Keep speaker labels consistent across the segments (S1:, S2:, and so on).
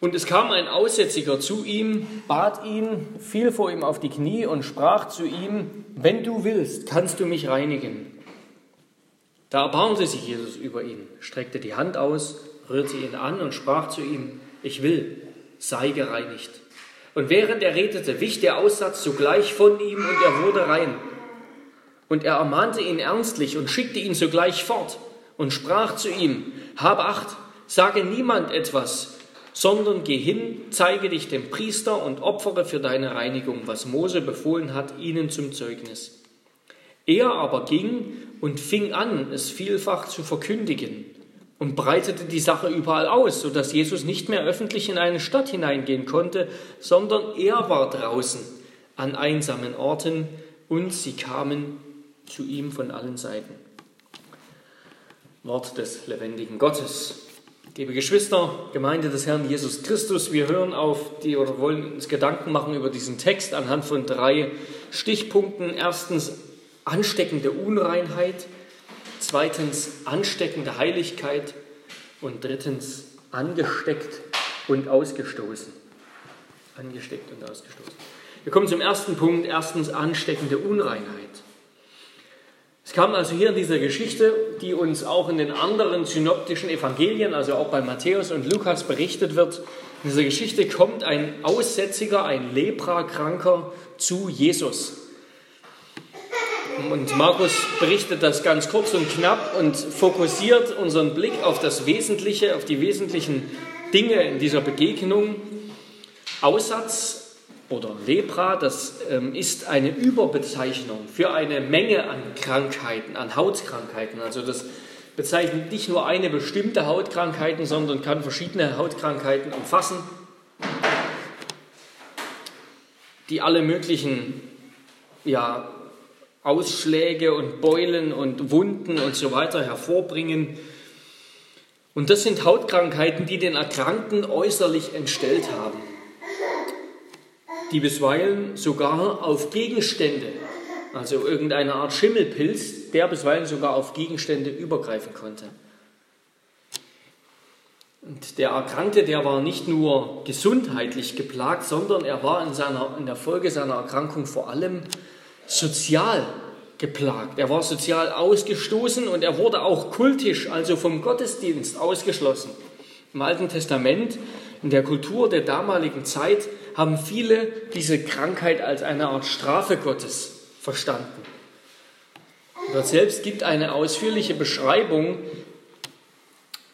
S1: Und es kam ein Aussätziger zu ihm, bat ihn, fiel vor ihm auf die Knie und sprach zu ihm, wenn du willst, kannst du mich reinigen. Da erbarmte sich Jesus über ihn, streckte die Hand aus, rührte ihn an und sprach zu ihm, ich will, sei gereinigt. Und während er redete, wich der Aussatz sogleich von ihm und er wurde rein. Und er ermahnte ihn ernstlich und schickte ihn sogleich fort und sprach zu ihm, hab acht, sage niemand etwas, sondern geh hin, zeige dich dem Priester und opfere für deine Reinigung, was Mose befohlen hat, ihnen zum Zeugnis. Er aber ging und fing an, es vielfach zu verkündigen und breitete die Sache überall aus, sodass Jesus nicht mehr öffentlich in eine Stadt hineingehen konnte, sondern er war draußen an einsamen Orten und sie kamen zu ihm von allen Seiten. Wort des lebendigen Gottes. Liebe Geschwister, Gemeinde des Herrn Jesus Christus, wir hören auf die oder wollen uns Gedanken machen über diesen Text anhand von drei Stichpunkten. Erstens ansteckende Unreinheit, zweitens ansteckende Heiligkeit und drittens angesteckt und ausgestoßen. Angesteckt und ausgestoßen. Wir kommen zum ersten Punkt. Erstens ansteckende Unreinheit. Es kam also hier in dieser Geschichte, die uns auch in den anderen synoptischen Evangelien, also auch bei Matthäus und Lukas berichtet wird, in dieser Geschichte kommt ein Aussätziger, ein Leprakranker zu Jesus. Und Markus berichtet das ganz kurz und knapp und fokussiert unseren Blick auf das Wesentliche, auf die wesentlichen Dinge in dieser Begegnung. Aussatz oder Lepra, das ähm, ist eine Überbezeichnung für eine Menge an Krankheiten, an Hautkrankheiten. Also das bezeichnet nicht nur eine bestimmte Hautkrankheit, sondern kann verschiedene Hautkrankheiten umfassen, die alle möglichen ja, Ausschläge und Beulen und Wunden und so weiter hervorbringen. Und das sind Hautkrankheiten, die den Erkrankten äußerlich entstellt haben die bisweilen sogar auf Gegenstände, also irgendeine Art Schimmelpilz, der bisweilen sogar auf Gegenstände übergreifen konnte. Und der Erkrankte, der war nicht nur gesundheitlich geplagt, sondern er war in, seiner, in der Folge seiner Erkrankung vor allem sozial geplagt. Er war sozial ausgestoßen und er wurde auch kultisch, also vom Gottesdienst ausgeschlossen. Im Alten Testament, in der Kultur der damaligen Zeit, haben viele diese Krankheit als eine Art Strafe Gottes verstanden. Gott selbst gibt eine ausführliche Beschreibung,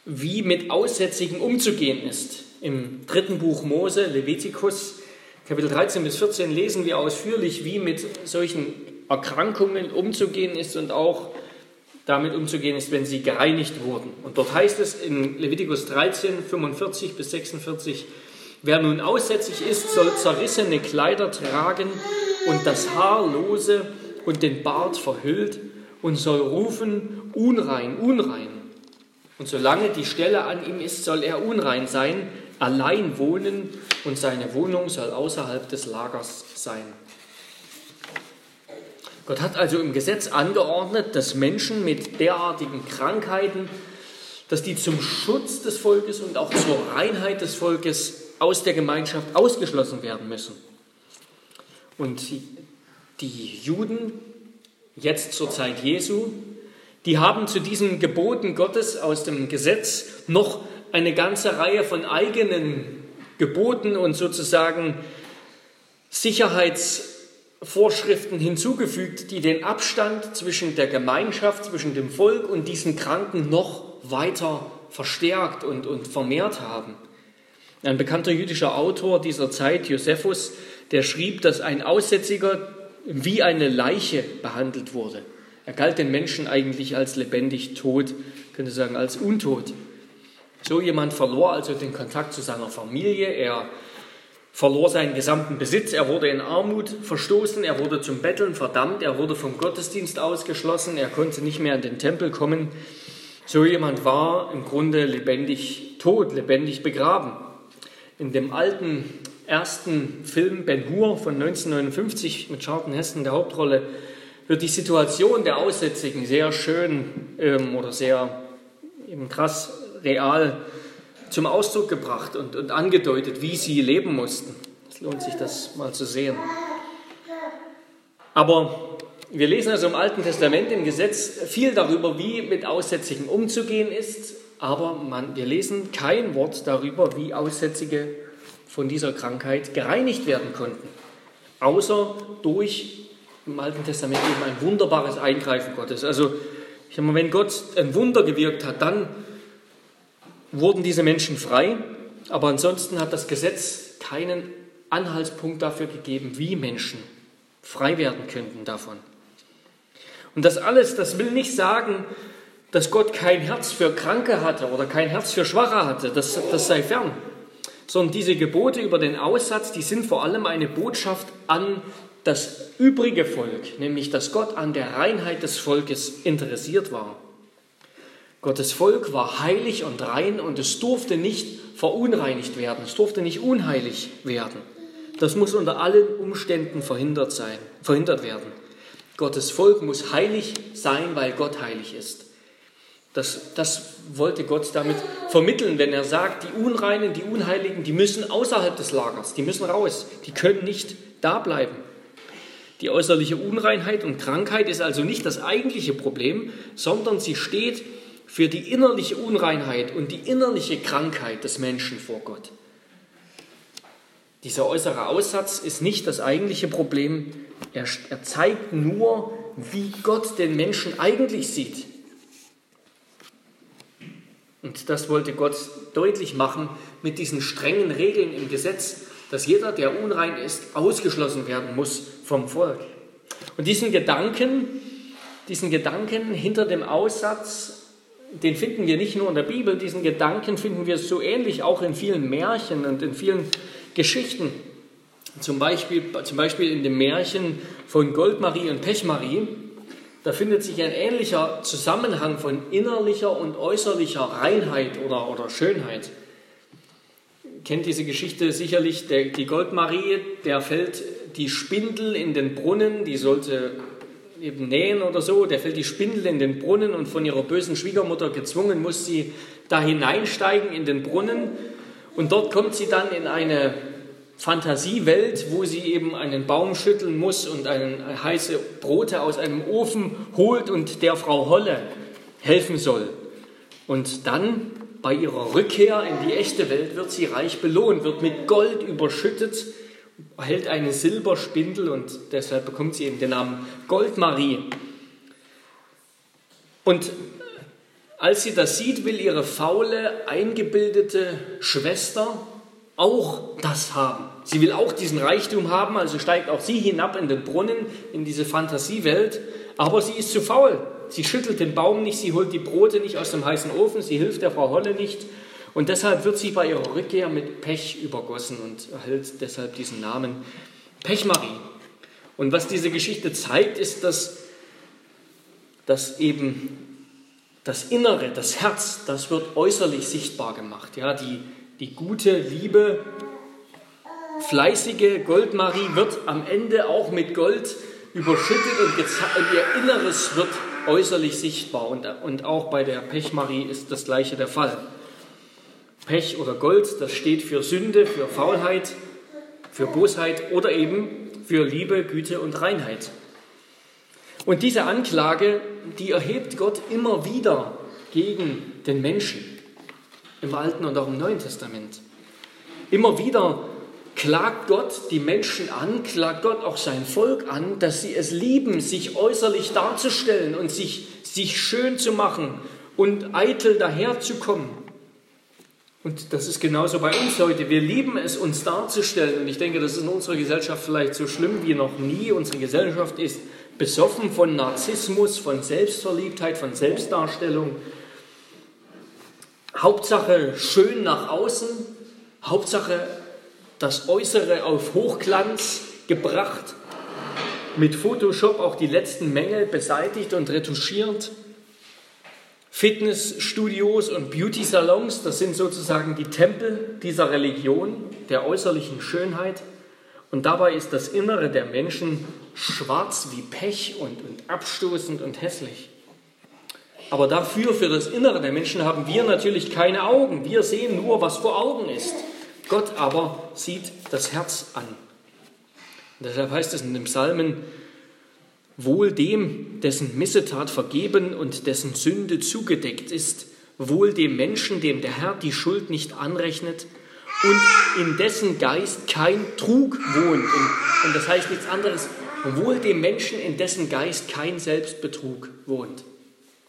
S1: wie mit Aussätzigen umzugehen ist. Im dritten Buch Mose, Levitikus, Kapitel 13 bis 14, lesen wir ausführlich, wie mit solchen Erkrankungen umzugehen ist und auch damit umzugehen ist, wenn sie gereinigt wurden. Und dort heißt es in Levitikus 13, 45 bis 46, Wer nun aussätzig ist, soll zerrissene Kleider tragen und das Haar lose und den Bart verhüllt und soll rufen, unrein, unrein. Und solange die Stelle an ihm ist, soll er unrein sein, allein wohnen und seine Wohnung soll außerhalb des Lagers sein. Gott hat also im Gesetz angeordnet, dass Menschen mit derartigen Krankheiten, dass die zum Schutz des Volkes und auch zur Reinheit des Volkes aus der Gemeinschaft ausgeschlossen werden müssen. Und die Juden, jetzt zur Zeit Jesu, die haben zu diesen Geboten Gottes aus dem Gesetz noch eine ganze Reihe von eigenen Geboten und sozusagen Sicherheitsvorschriften hinzugefügt, die den Abstand zwischen der Gemeinschaft, zwischen dem Volk und diesen Kranken noch weiter verstärkt und, und vermehrt haben. Ein bekannter jüdischer Autor dieser Zeit, Josephus, der schrieb, dass ein Aussätziger wie eine Leiche behandelt wurde. Er galt den Menschen eigentlich als lebendig tot, könnte sagen als untot. So jemand verlor also den Kontakt zu seiner Familie, er verlor seinen gesamten Besitz, er wurde in Armut verstoßen, er wurde zum Betteln verdammt, er wurde vom Gottesdienst ausgeschlossen, er konnte nicht mehr in den Tempel kommen. So jemand war im Grunde lebendig tot, lebendig begraben. In dem alten ersten Film Ben Hur von 1959 mit Charlton Heston der Hauptrolle wird die Situation der Aussätzigen sehr schön ähm, oder sehr eben krass real zum Ausdruck gebracht und, und angedeutet, wie sie leben mussten. Es lohnt sich, das mal zu sehen. Aber wir lesen also im Alten Testament im Gesetz viel darüber, wie mit Aussätzigen umzugehen ist, aber man, wir lesen kein Wort darüber, wie Aussätzige von dieser Krankheit gereinigt werden konnten, außer durch im Alten Testament eben ein wunderbares Eingreifen Gottes. Also, ich meine, wenn Gott ein Wunder gewirkt hat, dann wurden diese Menschen frei, aber ansonsten hat das Gesetz keinen Anhaltspunkt dafür gegeben, wie Menschen frei werden könnten davon. Und das alles, das will nicht sagen, dass Gott kein Herz für Kranke hatte oder kein Herz für Schwache hatte, das, das sei fern. Sondern diese Gebote über den Aussatz, die sind vor allem eine Botschaft an das übrige Volk, nämlich dass Gott an der Reinheit des Volkes interessiert war. Gottes Volk war heilig und rein und es durfte nicht verunreinigt werden, es durfte nicht unheilig werden. Das muss unter allen Umständen verhindert sein, verhindert werden. Gottes Volk muss heilig sein, weil Gott heilig ist. Das, das wollte Gott damit vermitteln, wenn er sagt, die Unreinen, die Unheiligen, die müssen außerhalb des Lagers, die müssen raus, die können nicht da bleiben. Die äußerliche Unreinheit und Krankheit ist also nicht das eigentliche Problem, sondern sie steht für die innerliche Unreinheit und die innerliche Krankheit des Menschen vor Gott. Dieser äußere Aussatz ist nicht das eigentliche Problem, er, er zeigt nur, wie Gott den Menschen eigentlich sieht. Und das wollte Gott deutlich machen mit diesen strengen Regeln im Gesetz, dass jeder, der unrein ist, ausgeschlossen werden muss vom Volk. Und diesen Gedanken, diesen Gedanken hinter dem Aussatz, den finden wir nicht nur in der Bibel, diesen Gedanken finden wir so ähnlich auch in vielen Märchen und in vielen Geschichten. Zum Beispiel, zum Beispiel in dem Märchen von Goldmarie und Pechmarie, da findet sich ein ähnlicher Zusammenhang von innerlicher und äußerlicher Reinheit oder, oder Schönheit kennt diese Geschichte sicherlich. Der, die Goldmarie, der fällt die Spindel in den Brunnen, die sollte eben nähen oder so, der fällt die Spindel in den Brunnen und von ihrer bösen Schwiegermutter gezwungen muss sie da hineinsteigen in den Brunnen und dort kommt sie dann in eine Fantasiewelt, wo sie eben einen Baum schütteln muss und einen, heiße Brote aus einem Ofen holt und der Frau Holle helfen soll. Und dann bei ihrer Rückkehr in die echte Welt wird sie reich belohnt, wird mit Gold überschüttet, erhält eine Silberspindel und deshalb bekommt sie eben den Namen Goldmarie. Und als sie das sieht, will ihre faule, eingebildete Schwester auch das haben. Sie will auch diesen Reichtum haben, also steigt auch sie hinab in den Brunnen, in diese Fantasiewelt, aber sie ist zu faul. Sie schüttelt den Baum nicht, sie holt die Brote nicht aus dem heißen Ofen, sie hilft der Frau Holle nicht. Und deshalb wird sie bei ihrer Rückkehr mit Pech übergossen und erhält deshalb diesen Namen Pechmarie. Und was diese Geschichte zeigt, ist, dass, dass eben das Innere, das Herz, das wird äußerlich sichtbar gemacht. Ja, die, die gute, liebe, fleißige Goldmarie wird am Ende auch mit Gold überschüttet und, und ihr Inneres wird äußerlich sichtbar. Und, und auch bei der Pechmarie ist das gleiche der Fall. Pech oder Gold, das steht für Sünde, für Faulheit, für Bosheit oder eben für Liebe, Güte und Reinheit. Und diese Anklage, die erhebt Gott immer wieder gegen den Menschen im Alten und auch im Neuen Testament. Immer wieder klagt Gott die Menschen an, klagt Gott auch sein Volk an, dass sie es lieben, sich äußerlich darzustellen und sich, sich schön zu machen und eitel daherzukommen. Und das ist genauso bei uns heute. Wir lieben es, uns darzustellen. Und ich denke, das ist in unserer Gesellschaft vielleicht so schlimm wie noch nie. Unsere Gesellschaft ist besoffen von Narzissmus, von Selbstverliebtheit, von Selbstdarstellung. Hauptsache schön nach außen, Hauptsache das Äußere auf Hochglanz gebracht, mit Photoshop auch die letzten Mängel beseitigt und retuschiert. Fitnessstudios und Beauty-Salons, das sind sozusagen die Tempel dieser Religion, der äußerlichen Schönheit. Und dabei ist das Innere der Menschen schwarz wie Pech und, und abstoßend und hässlich. Aber dafür, für das Innere der Menschen, haben wir natürlich keine Augen. Wir sehen nur, was vor Augen ist. Gott aber sieht das Herz an. Und deshalb heißt es in dem Psalmen, wohl dem, dessen Missetat vergeben und dessen Sünde zugedeckt ist, wohl dem Menschen, dem der Herr die Schuld nicht anrechnet und in dessen Geist kein Trug wohnt. Und, und das heißt nichts anderes, wohl dem Menschen, in dessen Geist kein Selbstbetrug wohnt.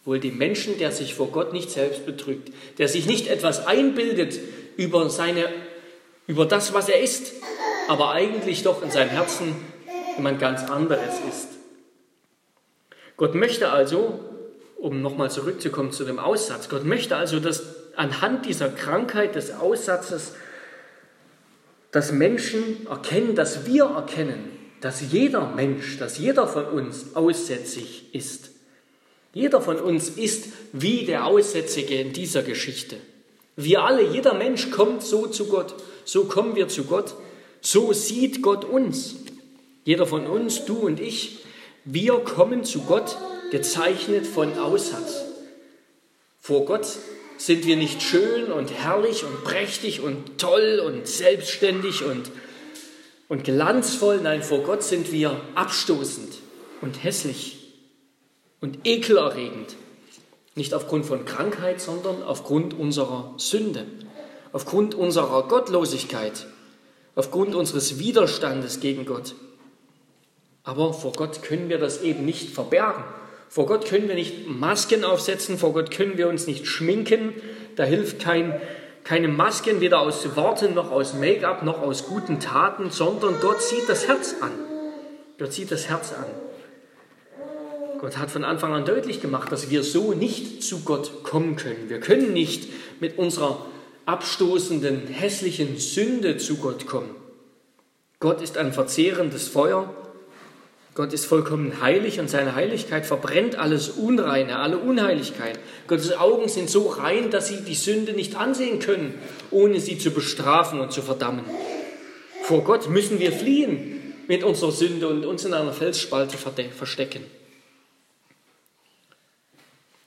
S1: Wohl dem Menschen, der sich vor Gott nicht selbst betrügt, der sich nicht etwas einbildet über, seine, über das, was er ist, aber eigentlich doch in seinem Herzen jemand ganz anderes ist. Gott möchte also, um nochmal zurückzukommen zu dem Aussatz, Gott möchte also, dass anhand dieser Krankheit des Aussatzes, dass Menschen erkennen, dass wir erkennen, dass jeder Mensch, dass jeder von uns aussätzig ist. Jeder von uns ist wie der Aussätzige in dieser Geschichte. Wir alle, jeder Mensch kommt so zu Gott, so kommen wir zu Gott, so sieht Gott uns. Jeder von uns, du und ich, wir kommen zu Gott gezeichnet von Aussatz. Vor Gott sind wir nicht schön und herrlich und prächtig und toll und selbstständig und, und glanzvoll. Nein, vor Gott sind wir abstoßend und hässlich und ekelerregend. Nicht aufgrund von Krankheit, sondern aufgrund unserer Sünde, aufgrund unserer Gottlosigkeit, aufgrund unseres Widerstandes gegen Gott. Aber vor Gott können wir das eben nicht verbergen. Vor Gott können wir nicht Masken aufsetzen, vor Gott können wir uns nicht schminken. Da hilft kein, keine Masken, weder aus Worten noch aus Make-up noch aus guten Taten, sondern Gott sieht das Herz an. Gott sieht das Herz an. Gott hat von Anfang an deutlich gemacht, dass wir so nicht zu Gott kommen können. Wir können nicht mit unserer abstoßenden, hässlichen Sünde zu Gott kommen. Gott ist ein verzehrendes Feuer Gott ist vollkommen heilig und seine Heiligkeit verbrennt alles Unreine, alle Unheiligkeit. Gottes Augen sind so rein, dass sie die Sünde nicht ansehen können, ohne sie zu bestrafen und zu verdammen. Vor Gott müssen wir fliehen mit unserer Sünde und uns in einer Felsspalte verstecken.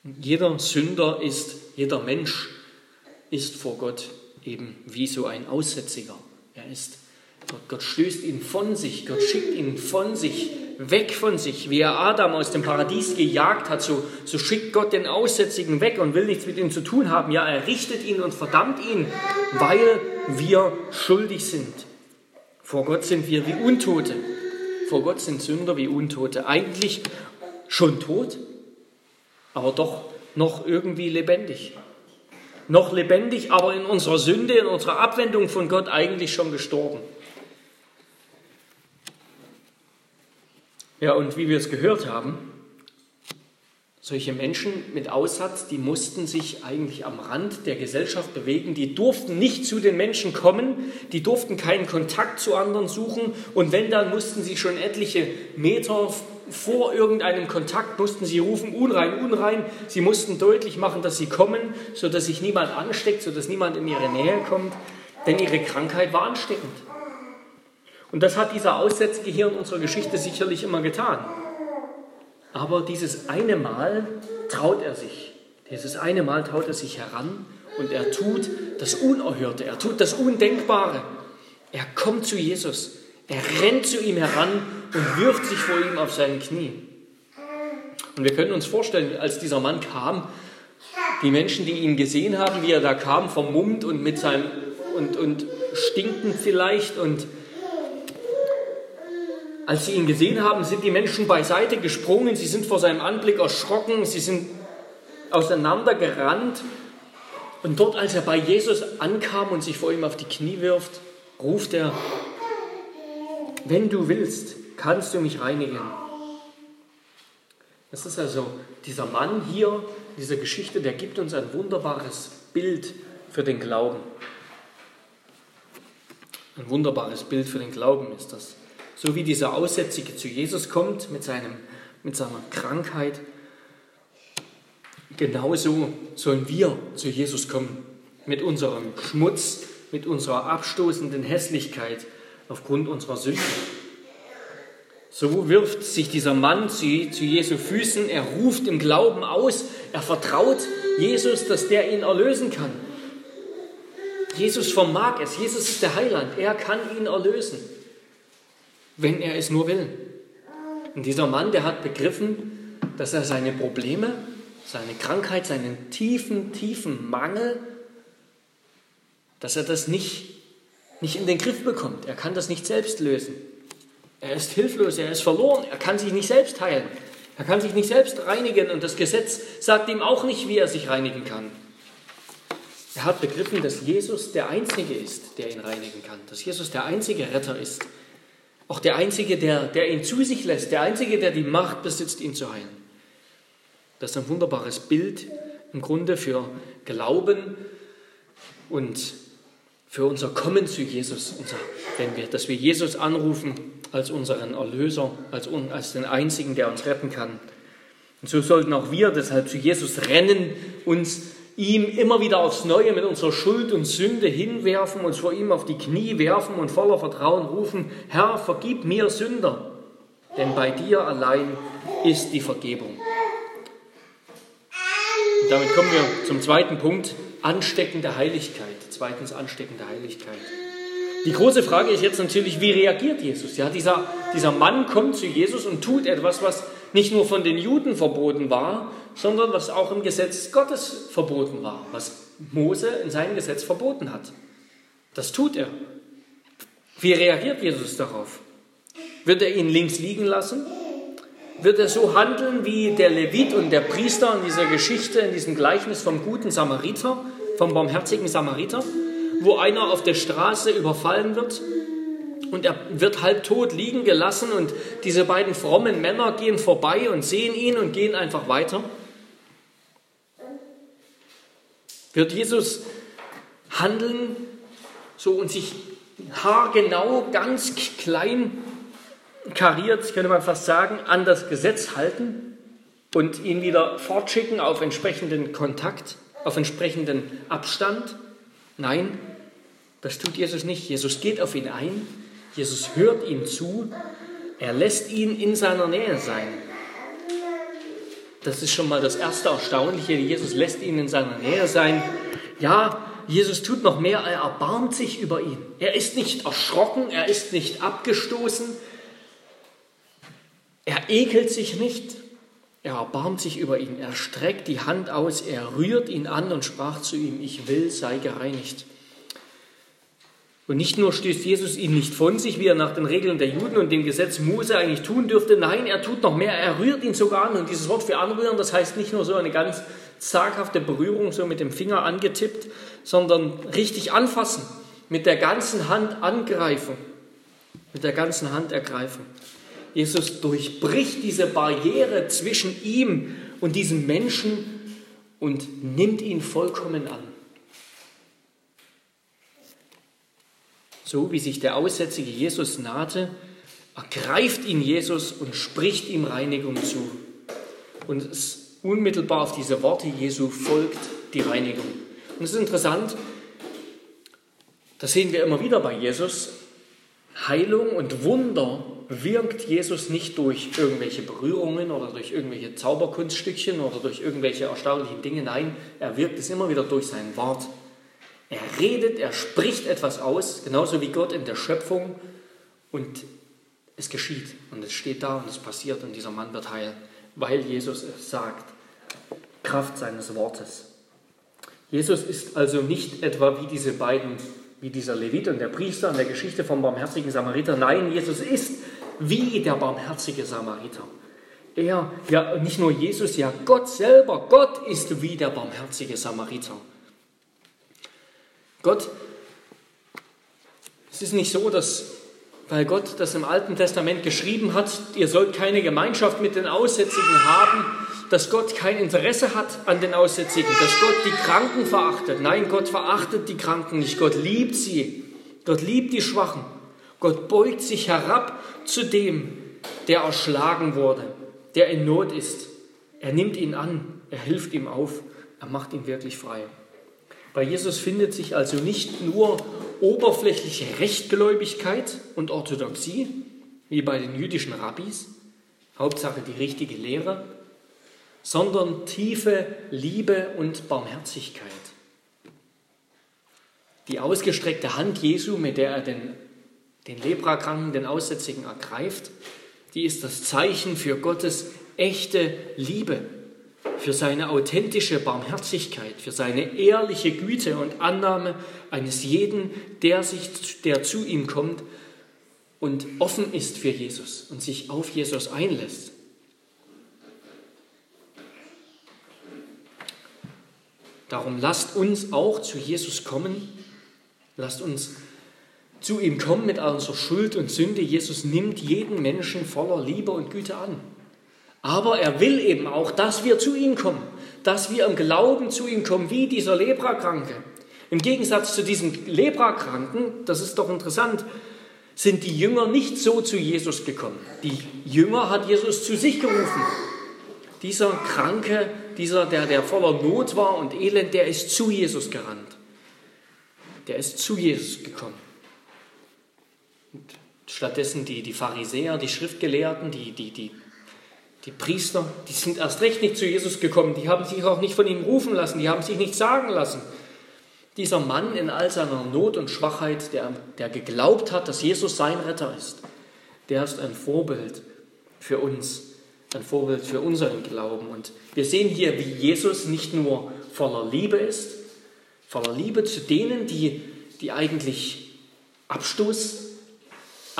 S1: Jeder Sünder ist, jeder Mensch ist vor Gott eben wie so ein Aussätziger. Er ist Gott, Gott stößt ihn von sich, Gott schickt ihn von sich weg von sich, wie er Adam aus dem Paradies gejagt hat, so, so schickt Gott den Aussätzigen weg und will nichts mit ihm zu tun haben. Ja, er richtet ihn und verdammt ihn, weil wir schuldig sind. Vor Gott sind wir wie Untote. Vor Gott sind Sünder wie Untote. Eigentlich schon tot, aber doch noch irgendwie lebendig. Noch lebendig, aber in unserer Sünde, in unserer Abwendung von Gott eigentlich schon gestorben. Ja, und wie wir es gehört haben, solche Menschen mit Aussatz, die mussten sich eigentlich am Rand der Gesellschaft bewegen, die durften nicht zu den Menschen kommen, die durften keinen Kontakt zu anderen suchen und wenn, dann mussten sie schon etliche Meter vor irgendeinem Kontakt, mussten sie rufen, unrein, unrein. Sie mussten deutlich machen, dass sie kommen, sodass sich niemand ansteckt, sodass niemand in ihre Nähe kommt, denn ihre Krankheit war ansteckend. Und das hat dieser Aussätzige hier in unserer Geschichte sicherlich immer getan. Aber dieses eine Mal traut er sich. Dieses eine Mal traut er sich heran und er tut das Unerhörte, er tut das Undenkbare. Er kommt zu Jesus, er rennt zu ihm heran und wirft sich vor ihm auf seinen Knie. Und wir können uns vorstellen, als dieser Mann kam, die Menschen, die ihn gesehen haben, wie er da kam, vermummt und mit seinem und, und stinkend vielleicht und als sie ihn gesehen haben, sind die Menschen beiseite gesprungen, sie sind vor seinem Anblick erschrocken, sie sind auseinandergerannt. Und dort, als er bei Jesus ankam und sich vor ihm auf die Knie wirft, ruft er, wenn du willst, kannst du mich reinigen. Das ist also dieser Mann hier, diese Geschichte, der gibt uns ein wunderbares Bild für den Glauben. Ein wunderbares Bild für den Glauben ist das. So wie dieser Aussätzige zu Jesus kommt mit, seinem, mit seiner Krankheit, genauso sollen wir zu Jesus kommen mit unserem Schmutz, mit unserer abstoßenden Hässlichkeit aufgrund unserer Sünde. So wirft sich dieser Mann zu, zu Jesu Füßen, er ruft im Glauben aus, er vertraut Jesus, dass der ihn erlösen kann. Jesus vermag es, Jesus ist der Heiland, er kann ihn erlösen, wenn er es nur will. Und dieser Mann, der hat begriffen, dass er seine Probleme, seine Krankheit, seinen tiefen, tiefen Mangel, dass er das nicht, nicht in den Griff bekommt. Er kann das nicht selbst lösen. Er ist hilflos, er ist verloren, er kann sich nicht selbst heilen. Er kann sich nicht selbst reinigen und das Gesetz sagt ihm auch nicht, wie er sich reinigen kann. Er hat begriffen, dass Jesus der Einzige ist, der ihn reinigen kann, dass Jesus der einzige Retter ist, auch der Einzige, der, der ihn zu sich lässt, der Einzige, der die Macht besitzt, ihn zu heilen. Das ist ein wunderbares Bild im Grunde für Glauben und für unser Kommen zu Jesus, unser, wenn wir, dass wir Jesus anrufen als unseren Erlöser, als, als den Einzigen, der uns retten kann. Und so sollten auch wir deshalb zu Jesus rennen, uns ihm immer wieder aufs Neue mit unserer Schuld und Sünde hinwerfen, uns vor ihm auf die Knie werfen und voller Vertrauen rufen, Herr, vergib mir Sünder, denn bei dir allein ist die Vergebung. Und damit kommen wir zum zweiten Punkt, ansteckende Heiligkeit. Zweitens ansteckende Heiligkeit. Die große Frage ist jetzt natürlich, wie reagiert Jesus? Ja, dieser, dieser Mann kommt zu Jesus und tut etwas, was nicht nur von den Juden verboten war, sondern was auch im Gesetz Gottes verboten war, was Mose in seinem Gesetz verboten hat. Das tut er. Wie reagiert Jesus darauf? Wird er ihn links liegen lassen? Wird er so handeln wie der Levit und der Priester in dieser Geschichte, in diesem Gleichnis vom guten Samariter, vom barmherzigen Samariter, wo einer auf der Straße überfallen wird und er wird halbtot liegen gelassen und diese beiden frommen Männer gehen vorbei und sehen ihn und gehen einfach weiter? Wird Jesus handeln so und sich haargenau, ganz klein kariert, könnte man fast sagen, an das Gesetz halten und ihn wieder fortschicken auf entsprechenden Kontakt, auf entsprechenden Abstand? Nein, das tut Jesus nicht. Jesus geht auf ihn ein, Jesus hört ihm zu, er lässt ihn in seiner Nähe sein. Das ist schon mal das erste Erstaunliche. Jesus lässt ihn in seiner Nähe sein. Ja, Jesus tut noch mehr, er erbarmt sich über ihn. Er ist nicht erschrocken, er ist nicht abgestoßen, er ekelt sich nicht, er erbarmt sich über ihn, er streckt die Hand aus, er rührt ihn an und sprach zu ihm, ich will, sei gereinigt. Und nicht nur stößt Jesus ihn nicht von sich, wie er nach den Regeln der Juden und dem Gesetz Mose eigentlich tun dürfte. Nein, er tut noch mehr. Er rührt ihn sogar an. Und dieses Wort für anrühren, das heißt nicht nur so eine ganz zaghafte Berührung, so mit dem Finger angetippt, sondern richtig anfassen, mit der ganzen Hand angreifen, mit der ganzen Hand ergreifen. Jesus durchbricht diese Barriere zwischen ihm und diesem Menschen und nimmt ihn vollkommen an. So wie sich der aussätzige Jesus nahte, ergreift ihn Jesus und spricht ihm Reinigung zu. Und unmittelbar auf diese Worte Jesu folgt die Reinigung. Und es ist interessant, das sehen wir immer wieder bei Jesus. Heilung und Wunder wirkt Jesus nicht durch irgendwelche Berührungen oder durch irgendwelche Zauberkunststückchen oder durch irgendwelche erstaunlichen Dinge. Nein, er wirkt es immer wieder durch sein Wort. Er redet, er spricht etwas aus, genauso wie Gott in der Schöpfung und es geschieht und es steht da und es passiert und dieser Mann wird heil, weil Jesus es sagt. Kraft seines Wortes. Jesus ist also nicht etwa wie diese beiden, wie dieser Levit und der Priester in der Geschichte vom barmherzigen Samariter. Nein, Jesus ist wie der barmherzige Samariter. Er, ja nicht nur Jesus, ja Gott selber, Gott ist wie der barmherzige Samariter. Gott, es ist nicht so, dass, weil Gott das im Alten Testament geschrieben hat, ihr sollt keine Gemeinschaft mit den Aussätzigen haben, dass Gott kein Interesse hat an den Aussätzigen, dass Gott die Kranken verachtet. Nein, Gott verachtet die Kranken nicht, Gott liebt sie. Gott liebt die Schwachen. Gott beugt sich herab zu dem, der erschlagen wurde, der in Not ist. Er nimmt ihn an, er hilft ihm auf, er macht ihn wirklich frei. Bei Jesus findet sich also nicht nur oberflächliche Rechtgläubigkeit und Orthodoxie, wie bei den jüdischen Rabbis, Hauptsache die richtige Lehre, sondern tiefe Liebe und Barmherzigkeit. Die ausgestreckte Hand Jesu, mit der er den, den Leprakranken, den Aussätzigen ergreift, die ist das Zeichen für Gottes echte Liebe, für seine authentische Barmherzigkeit, für seine ehrliche Güte und Annahme eines jeden, der, sich, der zu ihm kommt und offen ist für Jesus und sich auf Jesus einlässt. Darum lasst uns auch zu Jesus kommen, lasst uns zu ihm kommen mit unserer Schuld und Sünde. Jesus nimmt jeden Menschen voller Liebe und Güte an. Aber er will eben auch, dass wir zu ihm kommen, dass wir im Glauben zu ihm kommen, wie dieser Leprakranke. Im Gegensatz zu diesem Leprakranken, das ist doch interessant, sind die Jünger nicht so zu Jesus gekommen. Die Jünger hat Jesus zu sich gerufen. Dieser Kranke, dieser, der, der voller Not war und Elend, der ist zu Jesus gerannt. Der ist zu Jesus gekommen. Und stattdessen die, die Pharisäer, die Schriftgelehrten, die, die, die, die Priester, die sind erst recht nicht zu Jesus gekommen. Die haben sich auch nicht von ihm rufen lassen, die haben sich nicht sagen lassen. Dieser Mann in all seiner Not und Schwachheit, der, der geglaubt hat, dass Jesus sein Retter ist, der ist ein Vorbild für uns, ein Vorbild für unseren Glauben. Und wir sehen hier, wie Jesus nicht nur voller Liebe ist, voller Liebe zu denen, die, die eigentlich Abstoß,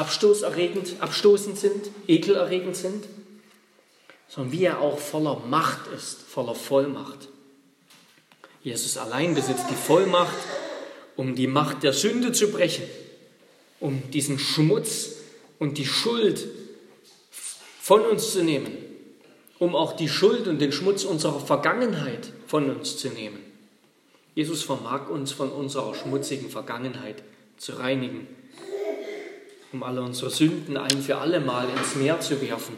S1: abstoßerregend, abstoßend sind, ekelerregend sind, sondern wie er auch voller Macht ist, voller Vollmacht. Jesus allein besitzt die Vollmacht, um die Macht der Sünde zu brechen, um diesen Schmutz und die Schuld von uns zu nehmen, um auch die Schuld und den Schmutz unserer Vergangenheit von uns zu nehmen. Jesus vermag uns von unserer schmutzigen Vergangenheit zu reinigen, um alle unsere Sünden ein für alle Mal ins Meer zu werfen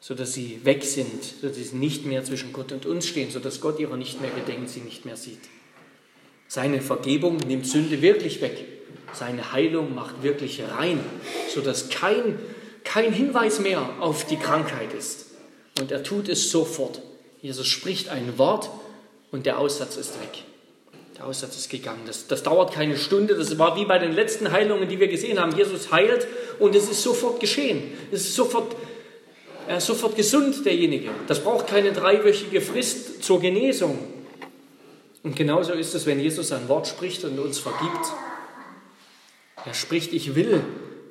S1: sodass sie weg sind, sodass sie nicht mehr zwischen Gott und uns stehen, sodass Gott ihrer nicht mehr gedenkt, sie nicht mehr sieht. Seine Vergebung nimmt Sünde wirklich weg. Seine Heilung macht wirklich rein, sodass kein, kein Hinweis mehr auf die Krankheit ist. Und er tut es sofort. Jesus spricht ein Wort und der Aussatz ist weg. Der Aussatz ist gegangen. Das, das dauert keine Stunde. Das war wie bei den letzten Heilungen, die wir gesehen haben. Jesus heilt und es ist sofort geschehen. Es ist sofort er ist sofort gesund, derjenige. Das braucht keine dreiwöchige Frist zur Genesung. Und genauso ist es, wenn Jesus ein Wort spricht und uns vergibt. Er spricht, ich will,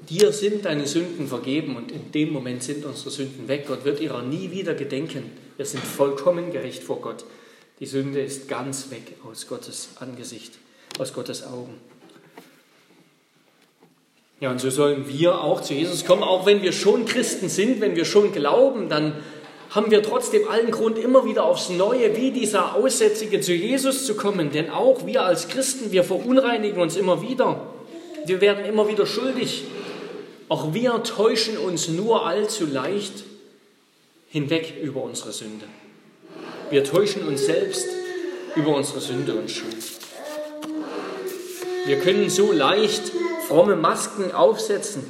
S1: dir sind deine Sünden vergeben und in dem Moment sind unsere Sünden weg. Gott wird ihrer nie wieder gedenken. Wir sind vollkommen gerecht vor Gott. Die Sünde ist ganz weg aus Gottes Angesicht, aus Gottes Augen. Ja, und so sollen wir auch zu Jesus kommen, auch wenn wir schon Christen sind, wenn wir schon glauben, dann haben wir trotzdem allen Grund, immer wieder aufs Neue, wie dieser Aussätzige, zu Jesus zu kommen. Denn auch wir als Christen, wir verunreinigen uns immer wieder. Wir werden immer wieder schuldig. Auch wir täuschen uns nur allzu leicht hinweg über unsere Sünde. Wir täuschen uns selbst über unsere Sünde und Schuld. Wir können so leicht fromme Masken aufsetzen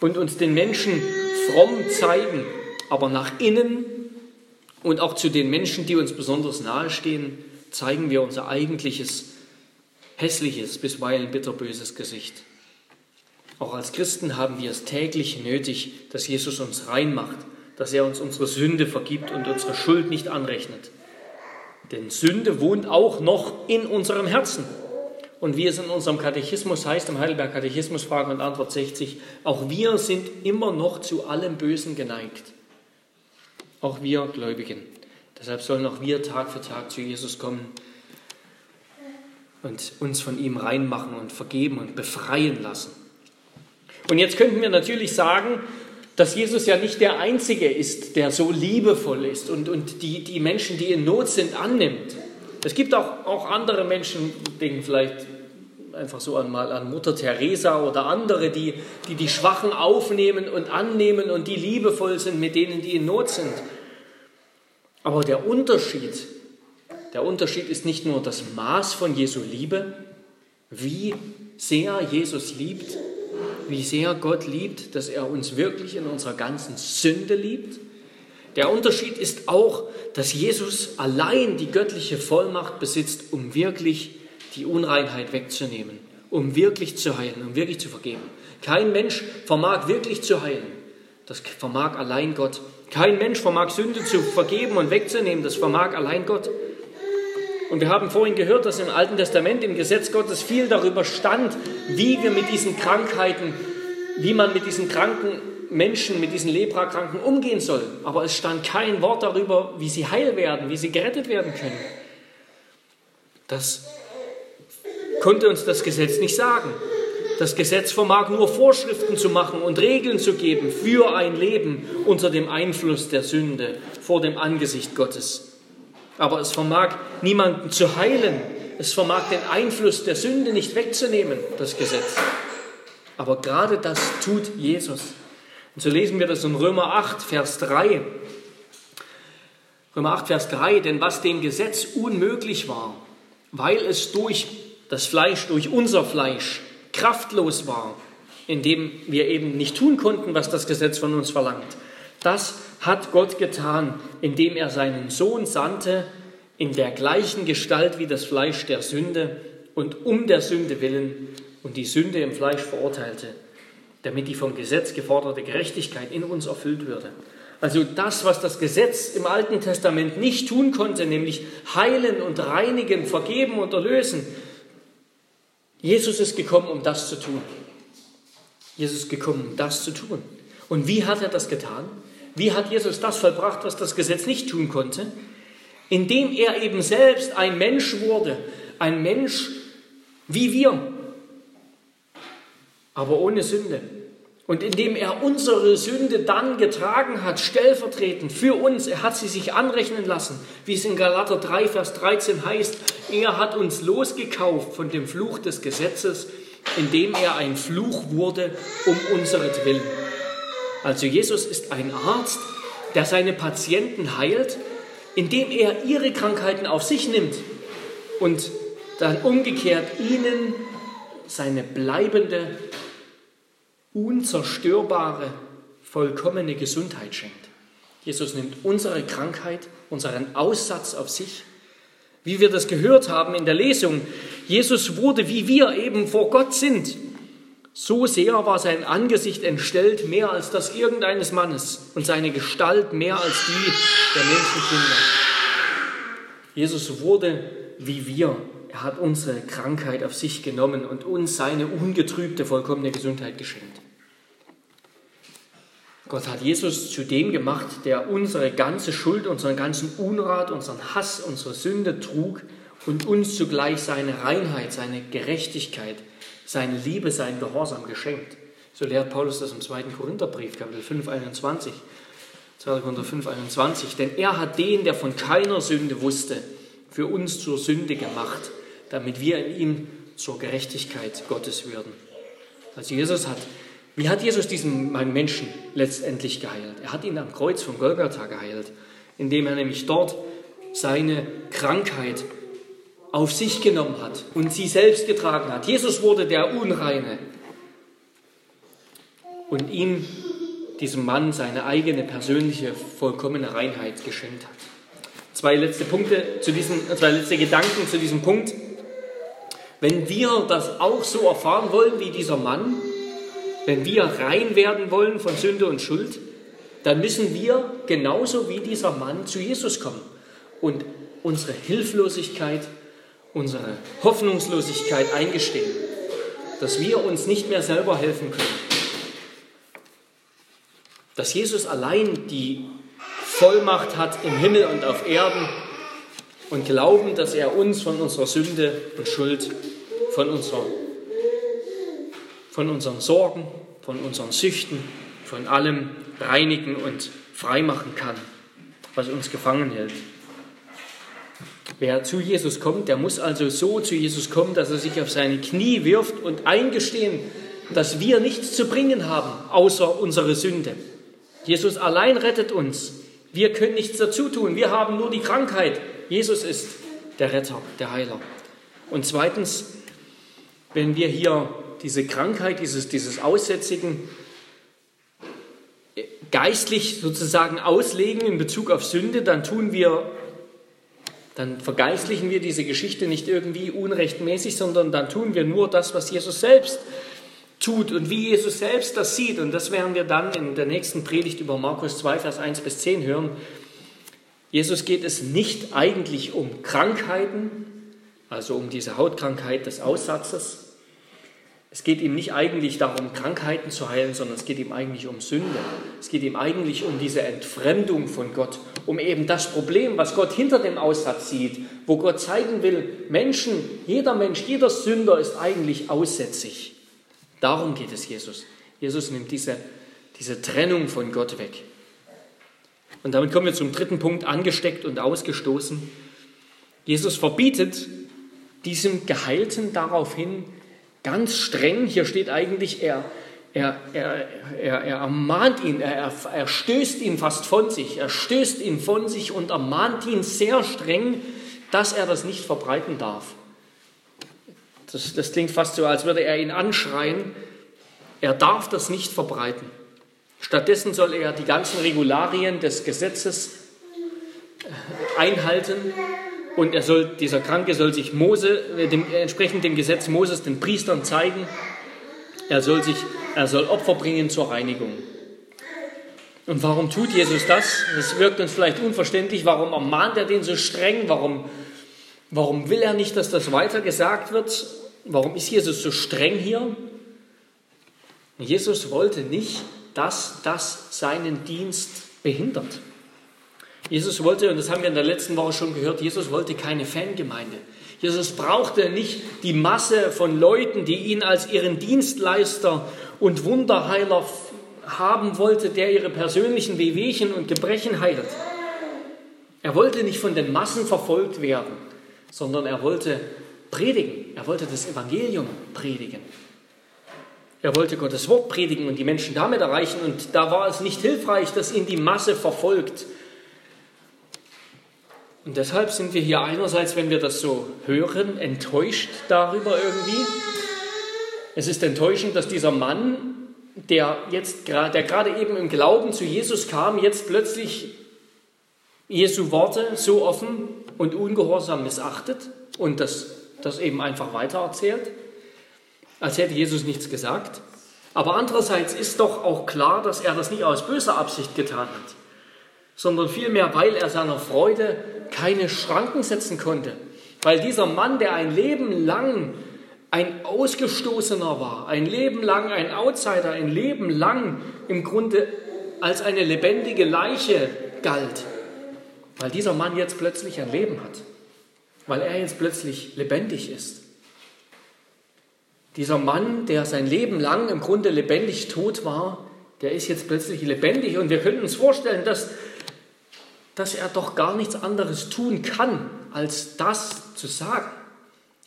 S1: und uns den Menschen fromm zeigen, aber nach innen und auch zu den Menschen, die uns besonders nahestehen, zeigen wir unser eigentliches, hässliches, bisweilen bitterböses Gesicht. Auch als Christen haben wir es täglich nötig, dass Jesus uns reinmacht, dass er uns unsere Sünde vergibt und unsere Schuld nicht anrechnet. Denn Sünde wohnt auch noch in unserem Herzen. Und wie es in unserem Katechismus heißt, im Heidelberg Katechismus Frage und Antwort 60, auch wir sind immer noch zu allem Bösen geneigt. Auch wir Gläubigen. Deshalb sollen auch wir Tag für Tag zu Jesus kommen und uns von ihm reinmachen und vergeben und befreien lassen. Und jetzt könnten wir natürlich sagen, dass Jesus ja nicht der Einzige ist, der so liebevoll ist und, und die, die Menschen, die in Not sind, annimmt. Es gibt auch, auch andere Menschen, denken vielleicht einfach so einmal an Mutter Teresa oder andere, die, die die Schwachen aufnehmen und annehmen und die liebevoll sind mit denen, die in Not sind. Aber der Unterschied, der Unterschied ist nicht nur das Maß von Jesu Liebe, wie sehr Jesus liebt, wie sehr Gott liebt, dass er uns wirklich in unserer ganzen Sünde liebt. Der Unterschied ist auch, dass Jesus allein die göttliche Vollmacht besitzt, um wirklich die Unreinheit wegzunehmen, um wirklich zu heilen, um wirklich zu vergeben. Kein Mensch vermag wirklich zu heilen. Das vermag allein Gott. Kein Mensch vermag Sünde zu vergeben und wegzunehmen. Das vermag allein Gott. Und wir haben vorhin gehört, dass im Alten Testament, im Gesetz Gottes viel darüber stand, wie wir mit diesen Krankheiten, wie man mit diesen kranken Menschen, mit diesen Leprakranken umgehen soll. Aber es stand kein Wort darüber, wie sie heil werden, wie sie gerettet werden können. Das konnte uns das Gesetz nicht sagen. Das Gesetz vermag nur Vorschriften zu machen und Regeln zu geben für ein Leben unter dem Einfluss der Sünde vor dem Angesicht Gottes. Aber es vermag niemanden zu heilen. Es vermag den Einfluss der Sünde nicht wegzunehmen, das Gesetz. Aber gerade das tut Jesus. Und so lesen wir das in Römer 8, Vers 3. Römer 8, Vers 3, denn was dem Gesetz unmöglich war, weil es durch das Fleisch, durch unser Fleisch kraftlos war, indem wir eben nicht tun konnten, was das Gesetz von uns verlangt, das hat Gott getan, indem er seinen Sohn sandte in der gleichen Gestalt wie das Fleisch der Sünde und um der Sünde willen und die Sünde im Fleisch verurteilte, damit die vom Gesetz geforderte Gerechtigkeit in uns erfüllt würde. Also das, was das Gesetz im Alten Testament nicht tun konnte, nämlich heilen und reinigen, vergeben und erlösen. Jesus ist gekommen, um das zu tun. Jesus ist gekommen, um das zu tun. Und wie hat er das getan? Wie hat Jesus das vollbracht, was das Gesetz nicht tun konnte? Indem er eben selbst ein Mensch wurde, ein Mensch wie wir, aber ohne Sünde. Und indem er unsere Sünde dann getragen hat, stellvertretend für uns, er hat sie sich anrechnen lassen, wie es in Galater 3, Vers 13 heißt, er hat uns losgekauft von dem Fluch des Gesetzes, indem er ein Fluch wurde um unseretwillen. Also Jesus ist ein Arzt, der seine Patienten heilt, indem er ihre Krankheiten auf sich nimmt und dann umgekehrt ihnen seine bleibende, unzerstörbare, vollkommene Gesundheit schenkt. Jesus nimmt unsere Krankheit, unseren Aussatz auf sich. Wie wir das gehört haben in der Lesung, Jesus wurde, wie wir eben vor Gott sind, so sehr war sein Angesicht entstellt, mehr als das irgendeines Mannes, und seine Gestalt mehr als die der Menschenkinder. Jesus wurde wie wir. Er hat unsere Krankheit auf sich genommen und uns seine ungetrübte, vollkommene Gesundheit geschenkt. Gott hat Jesus zu dem gemacht, der unsere ganze Schuld, unseren ganzen Unrat, unseren Hass, unsere Sünde trug und uns zugleich seine Reinheit, seine Gerechtigkeit, seine Liebe, seinen Gehorsam geschenkt. So lehrt Paulus das im 2. Korintherbrief, Kapitel 5, 21. 2. Korinther 5, 21. Denn er hat den, der von keiner Sünde wusste, für uns zur Sünde gemacht, damit wir in ihm zur Gerechtigkeit Gottes würden. Also Jesus hat, wie hat Jesus diesen Menschen letztendlich geheilt? Er hat ihn am Kreuz von Golgatha geheilt, indem er nämlich dort seine Krankheit auf sich genommen hat und sie selbst getragen hat. Jesus wurde der Unreine und ihm, diesem Mann, seine eigene persönliche vollkommene Reinheit geschenkt hat. Zwei letzte Punkte zu diesem, zwei letzte Gedanken zu diesem Punkt. Wenn wir das auch so erfahren wollen wie dieser Mann, wenn wir rein werden wollen von Sünde und Schuld, dann müssen wir genauso wie dieser Mann zu Jesus kommen und unsere Hilflosigkeit, unsere Hoffnungslosigkeit eingestehen, dass wir uns nicht mehr selber helfen können, dass Jesus allein die Vollmacht hat im Himmel und auf Erden und glauben, dass er uns von unserer Sünde und Schuld, von, unserer, von unseren Sorgen, von unseren Süchten, von allem reinigen und freimachen kann, was uns gefangen hält. Wer zu Jesus kommt, der muss also so zu Jesus kommen, dass er sich auf seine Knie wirft und eingestehen, dass wir nichts zu bringen haben, außer unsere Sünde. Jesus allein rettet uns. Wir können nichts dazu tun. Wir haben nur die Krankheit. Jesus ist der Retter, der Heiler. Und zweitens, wenn wir hier diese Krankheit, dieses, dieses Aussätzigen geistlich sozusagen auslegen in Bezug auf Sünde, dann tun wir, dann vergeistlichen wir diese Geschichte nicht irgendwie unrechtmäßig, sondern dann tun wir nur das, was Jesus selbst tut und wie Jesus selbst das sieht. Und das werden wir dann in der nächsten Predigt über Markus 2, Vers 1 bis 10 hören. Jesus geht es nicht eigentlich um Krankheiten, also um diese Hautkrankheit des Aussatzes. Es geht ihm nicht eigentlich darum, Krankheiten zu heilen, sondern es geht ihm eigentlich um Sünde. Es geht ihm eigentlich um diese Entfremdung von Gott, um eben das Problem, was Gott hinter dem Aussatz sieht, wo Gott zeigen will, Menschen, jeder Mensch, jeder Sünder ist eigentlich aussätzig. Darum geht es Jesus. Jesus nimmt diese, diese Trennung von Gott weg. Und damit kommen wir zum dritten Punkt, angesteckt und ausgestoßen. Jesus verbietet diesem Geheilten daraufhin ganz streng, hier steht eigentlich, er, er, er, er, er ermahnt ihn, er, er stößt ihn fast von sich, er stößt ihn von sich und ermahnt ihn sehr streng, dass er das nicht verbreiten darf. Das, das klingt fast so, als würde er ihn anschreien, er darf das nicht verbreiten. Stattdessen soll er die ganzen Regularien des Gesetzes einhalten und er soll, dieser Kranke soll sich Mose, äh, dem, entsprechend dem Gesetz Moses den Priestern zeigen. Er soll, sich, er soll Opfer bringen zur Reinigung. Und warum tut Jesus das? Das wirkt uns vielleicht unverständlich. Warum ermahnt er den so streng? Warum, warum will er nicht, dass das weiter gesagt wird? Warum ist Jesus so streng hier? Jesus wollte nicht, dass das seinen Dienst behindert. Jesus wollte, und das haben wir in der letzten Woche schon gehört, Jesus wollte keine Fangemeinde. Jesus brauchte nicht die Masse von Leuten, die ihn als ihren Dienstleister und Wunderheiler haben wollte, der ihre persönlichen Wehwehchen und Gebrechen heilt. Er wollte nicht von den Massen verfolgt werden, sondern er wollte predigen. Er wollte das Evangelium predigen. Er wollte Gottes Wort predigen und die Menschen damit erreichen. Und da war es nicht hilfreich, dass ihn die Masse verfolgt, und deshalb sind wir hier einerseits, wenn wir das so hören, enttäuscht darüber irgendwie. Es ist enttäuschend, dass dieser Mann, der jetzt der gerade eben im Glauben zu Jesus kam, jetzt plötzlich Jesu Worte so offen und ungehorsam missachtet und das, das eben einfach weitererzählt, als hätte Jesus nichts gesagt. Aber andererseits ist doch auch klar, dass er das nicht aus böser Absicht getan hat, sondern vielmehr, weil er seiner Freude keine Schranken setzen konnte. Weil dieser Mann, der ein Leben lang ein Ausgestoßener war, ein Leben lang ein Outsider, ein Leben lang im Grunde als eine lebendige Leiche galt, weil dieser Mann jetzt plötzlich ein Leben hat, weil er jetzt plötzlich lebendig ist. Dieser Mann, der sein Leben lang im Grunde lebendig tot war, der ist jetzt plötzlich lebendig und wir könnten uns vorstellen, dass dass er doch gar nichts anderes tun kann, als das zu sagen,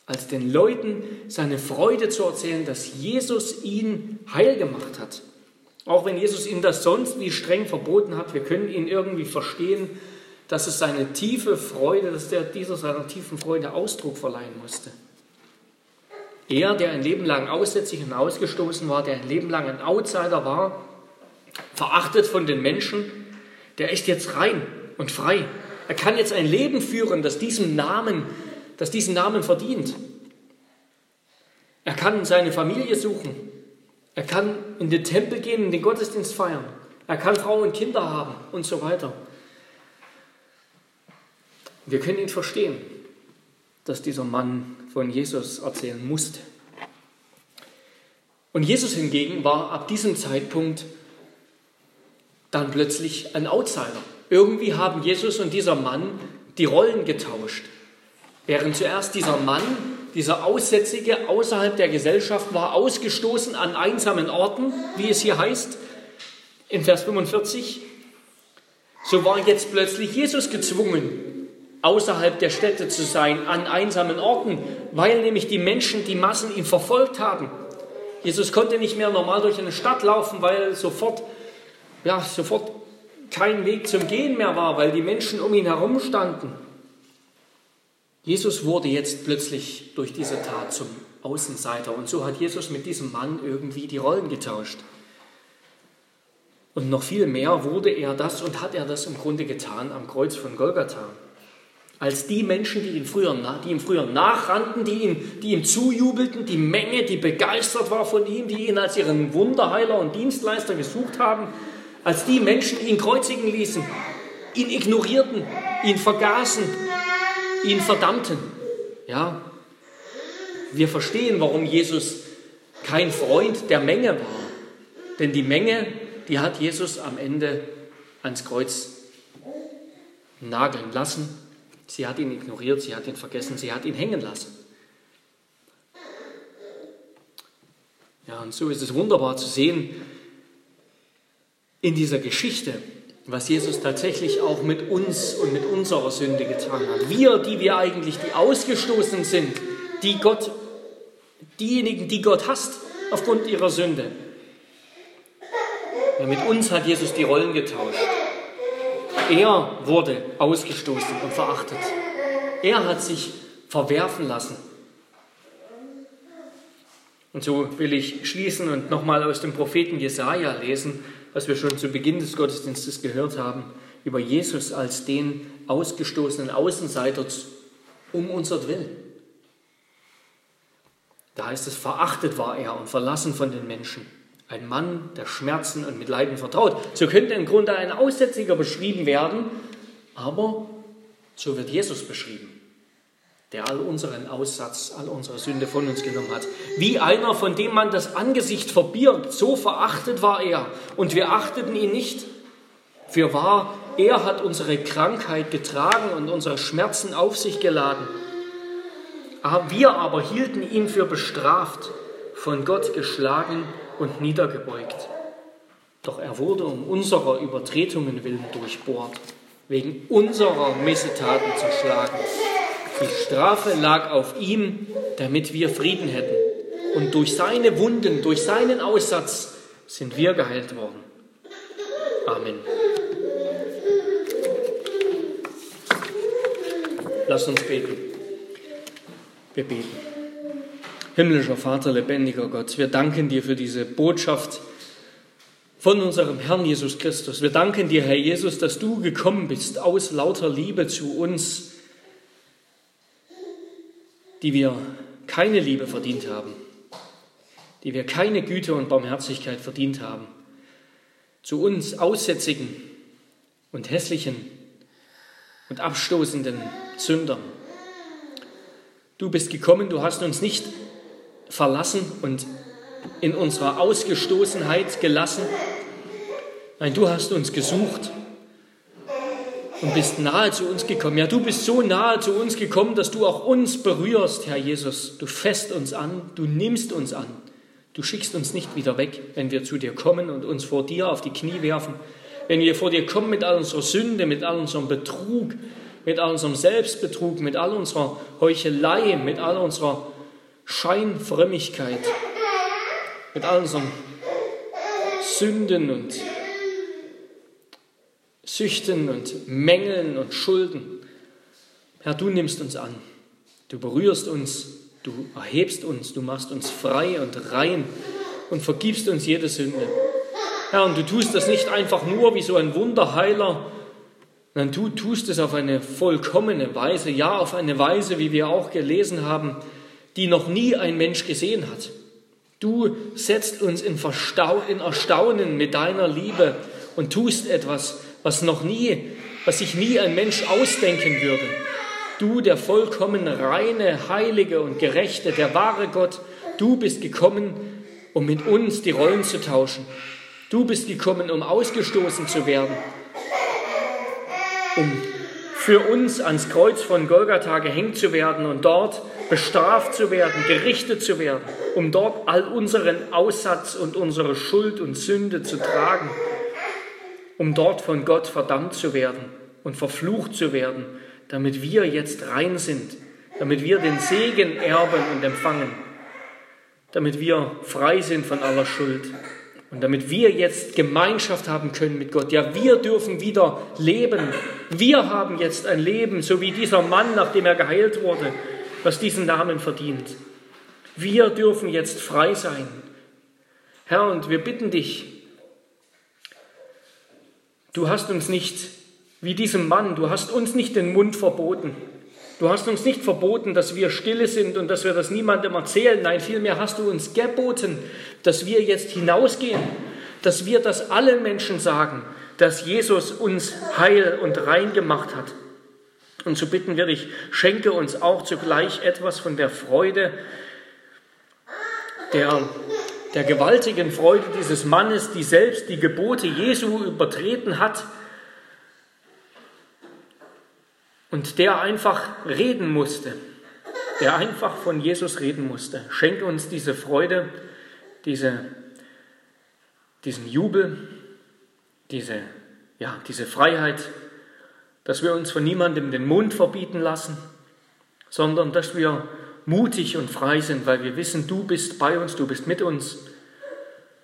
S1: als den Leuten seine Freude zu erzählen, dass Jesus ihn heil gemacht hat. Auch wenn Jesus ihm das sonst wie streng verboten hat, wir können ihn irgendwie verstehen, dass es seine tiefe Freude, dass der dieser seiner tiefen Freude Ausdruck verleihen musste. Er, der ein Leben lang aussätzlich und ausgestoßen war, der ein Leben lang ein Outsider war, verachtet von den Menschen, der ist jetzt rein und frei. Er kann jetzt ein Leben führen, das diesen Namen, das diesen Namen verdient. Er kann seine Familie suchen. Er kann in den Tempel gehen, in den Gottesdienst feiern. Er kann Frauen und Kinder haben und so weiter. Wir können ihn verstehen, dass dieser Mann von Jesus erzählen musste. Und Jesus hingegen war ab diesem Zeitpunkt dann plötzlich ein Outsider. Irgendwie haben Jesus und dieser Mann die Rollen getauscht. Während zuerst dieser Mann, dieser Aussätzige außerhalb der Gesellschaft war, ausgestoßen an einsamen Orten, wie es hier heißt, in Vers 45, so war jetzt plötzlich Jesus gezwungen, außerhalb der Städte zu sein, an einsamen Orten, weil nämlich die Menschen, die Massen ihn verfolgt haben. Jesus konnte nicht mehr normal durch eine Stadt laufen, weil sofort, ja, sofort kein Weg zum Gehen mehr war, weil die Menschen um ihn herum standen. Jesus wurde jetzt plötzlich durch diese Tat zum Außenseiter und so hat Jesus mit diesem Mann irgendwie die Rollen getauscht. Und noch viel mehr wurde er das und hat er das im Grunde getan am Kreuz von Golgatha. Als die Menschen, die, ihn früher, die ihm früher nachrannten, die, ihn, die ihm zujubelten, die Menge, die begeistert war von ihm, die ihn als ihren Wunderheiler und Dienstleister gesucht haben, als die Menschen ihn kreuzigen ließen, ihn ignorierten, ihn vergaßen, ihn verdammten. Ja, wir verstehen, warum Jesus kein Freund der Menge war. Denn die Menge, die hat Jesus am Ende ans Kreuz nageln lassen. Sie hat ihn ignoriert, sie hat ihn vergessen, sie hat ihn hängen lassen. Ja, und so ist es wunderbar zu sehen in dieser Geschichte, was Jesus tatsächlich auch mit uns und mit unserer Sünde getan hat. Wir, die wir eigentlich die Ausgestoßenen sind, die Gott, diejenigen, die Gott hasst aufgrund ihrer Sünde. Ja, mit uns hat Jesus die Rollen getauscht. Er wurde ausgestoßen und verachtet. Er hat sich verwerfen lassen. Und so will ich schließen und nochmal aus dem Propheten Jesaja lesen, was wir schon zu Beginn des Gottesdienstes gehört haben, über Jesus als den ausgestoßenen Außenseiter um unser Willen. Da heißt es, verachtet war er und verlassen von den Menschen. Ein Mann, der Schmerzen und mit Leiden vertraut. So könnte im Grunde ein Aussätziger beschrieben werden, aber so wird Jesus beschrieben der all unseren Aussatz, all unsere Sünde von uns genommen hat. Wie einer, von dem man das Angesicht verbirgt, so verachtet war er und wir achteten ihn nicht. Für wahr, er hat unsere Krankheit getragen und unsere Schmerzen auf sich geladen. Wir aber hielten ihn für bestraft, von Gott geschlagen und niedergebeugt. Doch er wurde um unserer Übertretungen willen durchbohrt, wegen unserer Missetaten zerschlagen. Die Strafe lag auf ihm, damit wir Frieden hätten. Und durch seine Wunden, durch seinen Aussatz sind wir geheilt worden. Amen. Lass uns beten. Wir beten. Himmlischer Vater, lebendiger Gott, wir danken dir für diese Botschaft von unserem Herrn Jesus Christus. Wir danken dir, Herr Jesus, dass du gekommen bist aus lauter Liebe zu uns die wir keine Liebe verdient haben, die wir keine Güte und Barmherzigkeit verdient haben, zu uns Aussätzigen und hässlichen und abstoßenden Sündern. Du bist gekommen, du hast uns nicht verlassen und in unserer Ausgestoßenheit gelassen. Nein, du hast uns gesucht und bist nahe zu uns gekommen. Ja, du bist so nahe zu uns gekommen, dass du auch uns berührst, Herr Jesus. Du fässt uns an, du nimmst uns an. Du schickst uns nicht wieder weg, wenn wir zu dir kommen und uns vor dir auf die Knie werfen. Wenn wir vor dir kommen mit all unserer Sünde, mit all unserem Betrug, mit all unserem Selbstbetrug, mit all unserer Heuchelei, mit all unserer Scheinfrömmigkeit, mit all unseren Sünden und Süchten und Mängeln und Schulden. Herr, du nimmst uns an. Du berührst uns, du erhebst uns, du machst uns frei und rein und vergibst uns jede Sünde. Herr, und du tust das nicht einfach nur wie so ein Wunderheiler, sondern du tust es auf eine vollkommene Weise, ja, auf eine Weise, wie wir auch gelesen haben, die noch nie ein Mensch gesehen hat. Du setzt uns in, Erstaunen mit deiner Liebe und tust etwas, was noch nie, was sich nie ein Mensch ausdenken würde. Du, der vollkommen reine, heilige und gerechte, der wahre Gott, du bist gekommen, um mit uns die Rollen zu tauschen. Du bist gekommen, um ausgestoßen zu werden, um für uns ans Kreuz von Golgatha gehängt zu werden und dort bestraft zu werden, gerichtet zu werden, um dort all unseren Aussatz und unsere Schuld und Sünde zu tragen um dort von Gott verdammt zu werden und verflucht zu werden, damit wir jetzt rein sind, damit wir den Segen erben und empfangen, damit wir frei sind von aller Schuld Und damit wir jetzt Gemeinschaft haben können mit Gott, ja, wir dürfen wieder leben. Wir haben jetzt ein Leben, so wie dieser Mann, nachdem er geheilt wurde, was diesen Namen verdient. Wir dürfen jetzt frei sein. Herr, und wir bitten dich, du hast uns nicht, wie diesem Mann, du hast uns nicht den Mund verboten. Du hast uns nicht verboten, dass wir stille sind und dass wir das niemandem erzählen. Nein, vielmehr hast du uns geboten, dass wir jetzt hinausgehen, dass wir das allen Menschen sagen, dass Jesus uns heil und rein gemacht hat. Und so bitten wir dich, schenke uns auch zugleich etwas von der Freude, der, der gewaltigen Freude dieses Mannes, die selbst die Gebote Jesu übertreten hat und der einfach reden musste, der einfach von Jesus reden musste. Schenke uns diese Freude, diese, diesen Jubel, diese, ja, diese Freiheit, dass wir uns von niemandem den Mund verbieten lassen, sondern dass wir mutig und frei sind, weil wir wissen, du bist bei uns, du bist mit uns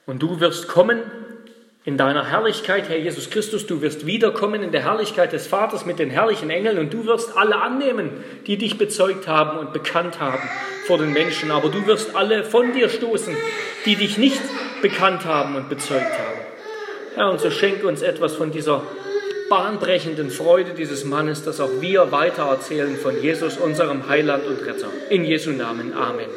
S1: und du wirst kommen in deiner Herrlichkeit, Herr Jesus Christus, du wirst wiederkommen in der Herrlichkeit des Vaters mit den herrlichen Engeln und du wirst alle annehmen, die dich bezeugt haben und bekannt haben vor den Menschen. Aber du wirst alle von dir stoßen, die dich nicht bekannt haben und bezeugt haben. Herr, und so schenke uns etwas von dieser bahnbrechenden Freude dieses Mannes, dass auch wir weiter erzählen von Jesus, unserem Heiland und Retter. In Jesu Namen. Amen.